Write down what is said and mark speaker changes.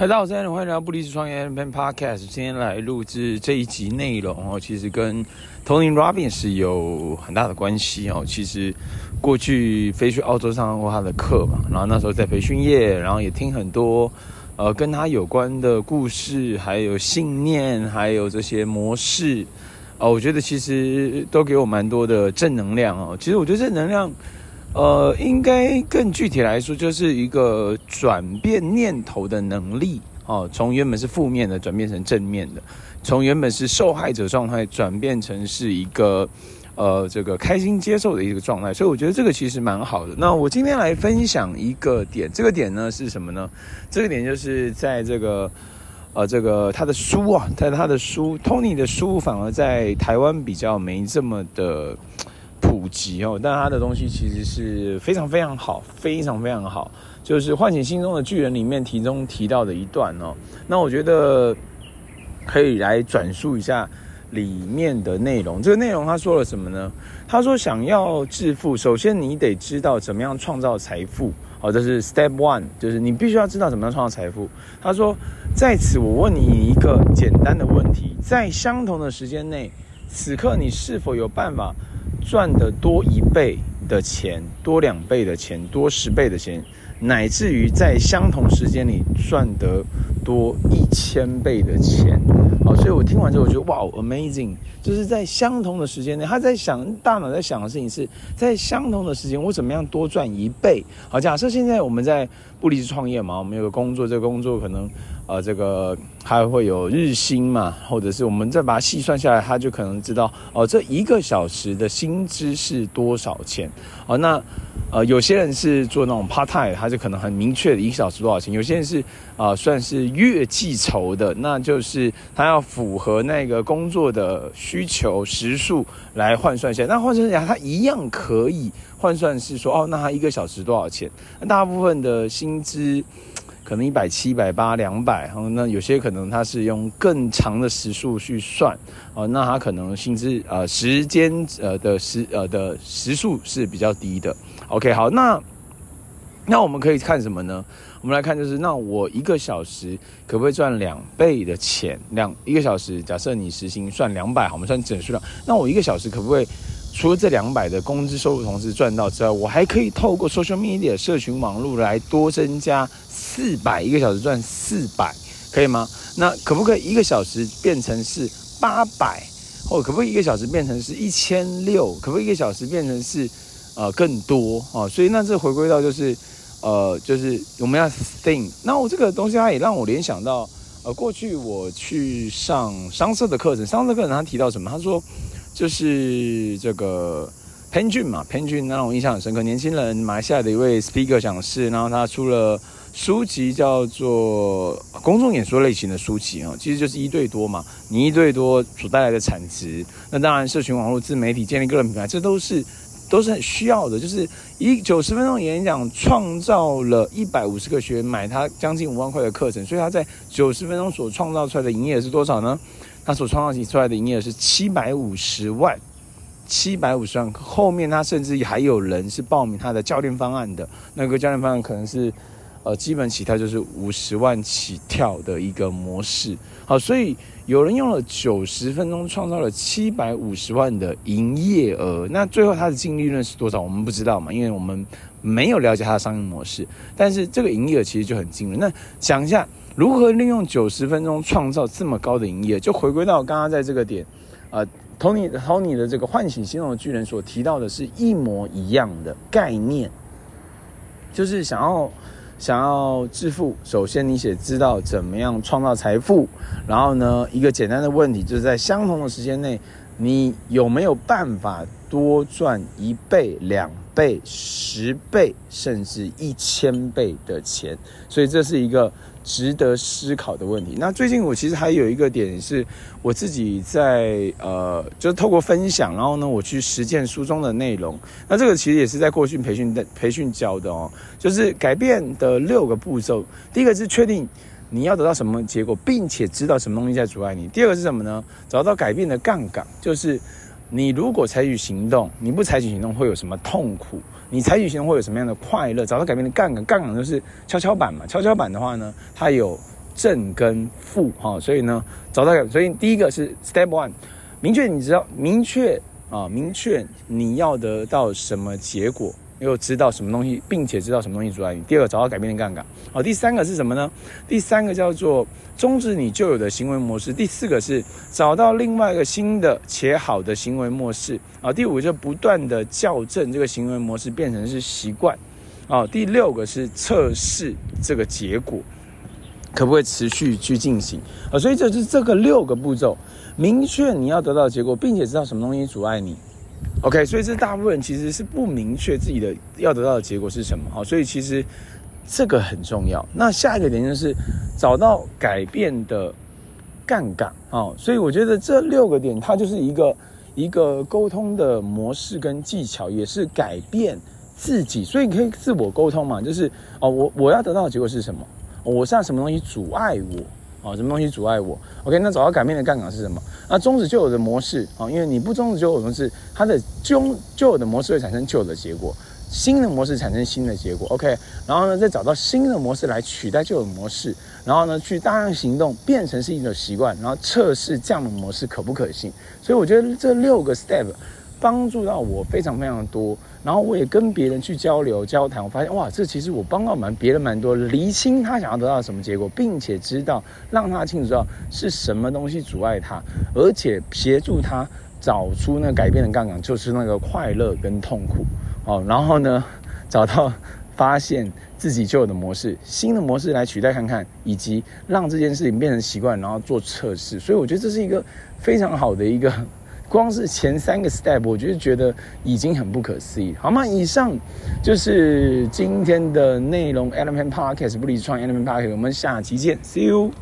Speaker 1: 大家好，欢迎来到不离职创业 Pen Podcast。今天来录制这一集内容哦，其实跟 Tony Robbins 有很大的关系哦。其实过去飞去澳洲上过他的课嘛，然后那时候在培训业，然后也听很多呃跟他有关的故事，还有信念，还有这些模式哦。我觉得其实都给我蛮多的正能量哦。其实我觉得正能量。呃，应该更具体来说，就是一个转变念头的能力哦。从原本是负面的转变成正面的，从原本是受害者状态转变成是一个呃这个开心接受的一个状态。所以我觉得这个其实蛮好的。那我今天来分享一个点，这个点呢是什么呢？这个点就是在这个呃这个他的书啊，在他的书，Tony 的书反而在台湾比较没这么的。普及哦，但他的东西其实是非常非常好，非常非常好。就是《唤醒心中的巨人》里面其中提到的一段哦，那我觉得可以来转述一下里面的内容。这个内容他说了什么呢？他说，想要致富，首先你得知道怎么样创造财富。哦，这是 Step One，就是你必须要知道怎么样创造财富。他说，在此我问你一个简单的问题：在相同的时间内，此刻你是否有办法？赚得多一倍的钱，多两倍的钱，多十倍的钱，乃至于在相同时间里赚得多一千倍的钱。所以我听完之后，我觉得哇，amazing！就是在相同的时间内，他在想，大脑在想的事情是在相同的时间，我怎么样多赚一倍？好，假设现在我们在不离职创业嘛，我们有个工作，这个工作可能。呃，这个还会有日薪嘛，或者是我们再把它细算下来，他就可能知道哦，这一个小时的薪资是多少钱。哦，那呃，有些人是做那种 part time，他就可能很明确的一个小时多少钱。有些人是啊、算是月计酬的，那就是他要符合那个工作的需求时数来换算一下。那换算一下来，他一样可以换算是说，哦，那他一个小时多少钱？那大部分的薪资。可能一百七、一百八、两百，那有些可能他是用更长的时数去算，哦，那他可能薪资呃时间呃的时呃的时数是比较低的。OK，好，那那我们可以看什么呢？我们来看就是，那我一个小时可不可以赚两倍的钱？两一个小时，假设你时薪算两百，好，我们算整数量，那我一个小时可不可以？除了这两百的工资收入同时赚到之外，我还可以透过 social media 社群网络来多增加四百，一个小时赚四百，可以吗？那可不可以一个小时变成是八百，或可不可以一个小时变成是一千六？可不可以一个小时变成是呃更多哦？所以那这回归到就是呃就是我们要 think。那我这个东西它也让我联想到呃过去我去上商社的课程，商社课程他提到什么？他说。就是这个潘俊嘛，潘俊让我印象很深刻。年轻人，马来西亚的一位 speaker 讲师，然后他出了书籍，叫做公众演说类型的书籍啊，其实就是一对多嘛。你一对多所带来的产值，那当然社群网络、自媒体建立个人品牌，这都是都是很需要的。就是一九十分钟演讲，创造了一百五十个学员买他将近五万块的课程，所以他在九十分钟所创造出来的营业额是多少呢？他所创造起出来的营业额是七百五十万，七百五十万。后面他甚至还有人是报名他的教练方案的，那个教练方案可能是，呃，基本起跳就是五十万起跳的一个模式。好，所以有人用了九十分钟创造了七百五十万的营业额。那最后他的净利润是多少？我们不知道嘛，因为我们没有了解他的商业模式。但是这个营业额其实就很惊人。那想一下。如何利用九十分钟创造这么高的营业？就回归到刚刚在这个点，呃，Tony Tony 的这个唤醒心中的巨人所提到的是一模一样的概念，就是想要想要致富，首先你得知道怎么样创造财富，然后呢，一个简单的问题就是在相同的时间内，你有没有办法多赚一倍、两倍、十倍，甚至一千倍的钱？所以这是一个。值得思考的问题。那最近我其实还有一个点是，我自己在呃，就是透过分享，然后呢，我去实践书中的内容。那这个其实也是在过去培训的培训教的哦，就是改变的六个步骤。第一个是确定你要得到什么结果，并且知道什么东西在阻碍你。第二个是什么呢？找到改变的杠杆，就是你如果采取行动，你不采取行动会有什么痛苦？你采取行动会有什么样的快乐？找到改变的杠杆，杠杆就是跷跷板嘛。跷跷板的话呢，它有正跟负哈，所以呢，找到改，所以第一个是 step one，明确你知道，明确啊，明确你要得到什么结果。又知道什么东西，并且知道什么东西阻碍你。第二个，找到改变的杠杆。好，第三个是什么呢？第三个叫做终止你旧有的行为模式。第四个是找到另外一个新的且好的行为模式。啊，第五个就不断的校正这个行为模式变成是习惯。啊，第六个是测试这个结果可不可以持续去进行。啊，所以这是这个六个步骤，明确你要得到的结果，并且知道什么东西阻碍你。OK，所以这大部分人其实是不明确自己的要得到的结果是什么，好，所以其实这个很重要。那下一个点就是找到改变的杠杆，哦，所以我觉得这六个点它就是一个一个沟通的模式跟技巧，也是改变自己。所以你可以自我沟通嘛，就是哦，我我要得到的结果是什么？我现在什么东西阻碍我？啊，什么东西阻碍我？OK，那找到改变的杠杆是什么？那终止旧有的模式啊，因为你不终止旧有的模式，它的旧旧有的模式会产生旧的结果，新的模式产生新的结果。OK，然后呢，再找到新的模式来取代旧的模式，然后呢，去大量行动，变成是一种习惯，然后测试这样的模式可不可行。所以我觉得这六个 step 帮助到我非常非常多。然后我也跟别人去交流交谈，我发现哇，这其实我帮到蛮别人蛮多，厘清他想要得到什么结果，并且知道让他清楚知道是什么东西阻碍他，而且协助他找出那个改变的杠杆，就是那个快乐跟痛苦哦。然后呢，找到发现自己旧有的模式，新的模式来取代看看，以及让这件事情变成习惯，然后做测试。所以我觉得这是一个非常好的一个。光是前三个 step，我就觉得已经很不可思议，好吗？以上就是今天的内容。Element Podcast 不离创，Element Podcast，我们下期见，See you。